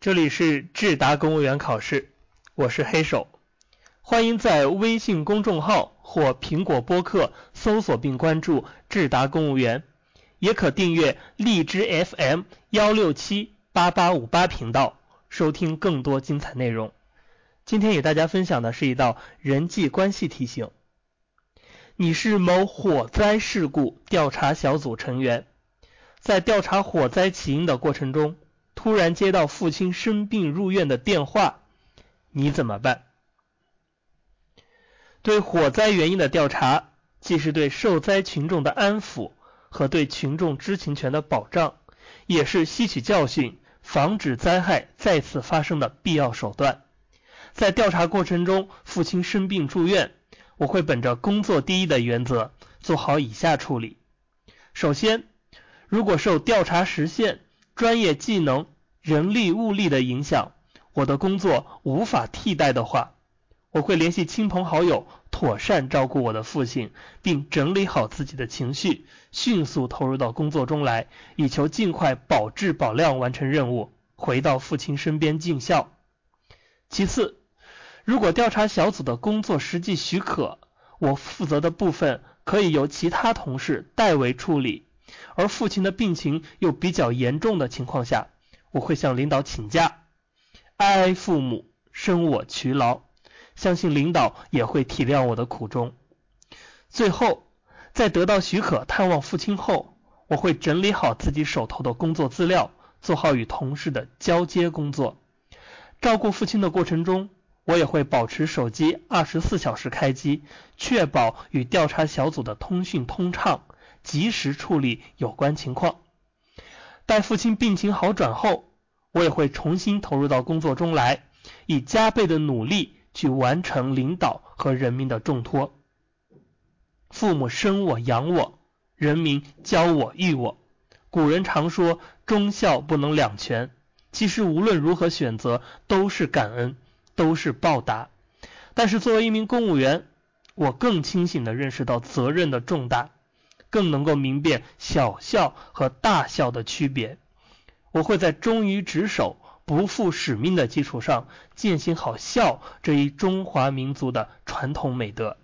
这里是智达公务员考试，我是黑手，欢迎在微信公众号或苹果播客搜索并关注智达公务员，也可订阅荔枝 FM 幺六七八八五八频道，收听更多精彩内容。今天与大家分享的是一道人际关系题型。你是某火灾事故调查小组成员，在调查火灾起因的过程中，突然接到父亲生病入院的电话，你怎么办？对火灾原因的调查，既是对受灾群众的安抚和对群众知情权的保障，也是吸取教训、防止灾害再次发生的必要手段。在调查过程中，父亲生病住院，我会本着工作第一的原则，做好以下处理。首先，如果受调查时限、专业技能、人力物力的影响，我的工作无法替代的话，我会联系亲朋好友，妥善照顾我的父亲，并整理好自己的情绪，迅速投入到工作中来，以求尽快保质保量完成任务，回到父亲身边尽孝。其次，如果调查小组的工作实际许可，我负责的部分可以由其他同事代为处理，而父亲的病情又比较严重的情况下，我会向领导请假。哀父母，生我劬劳，相信领导也会体谅我的苦衷。最后，在得到许可探望父亲后，我会整理好自己手头的工作资料，做好与同事的交接工作。照顾父亲的过程中，我也会保持手机二十四小时开机，确保与调查小组的通讯通畅，及时处理有关情况。待父亲病情好转后，我也会重新投入到工作中来，以加倍的努力去完成领导和人民的重托。父母生我养我，人民教我育我。古人常说忠孝不能两全，其实无论如何选择都是感恩。都是报答，但是作为一名公务员，我更清醒地认识到责任的重大，更能够明辨小孝和大孝的区别。我会在忠于职守、不负使命的基础上，践行好孝这一中华民族的传统美德。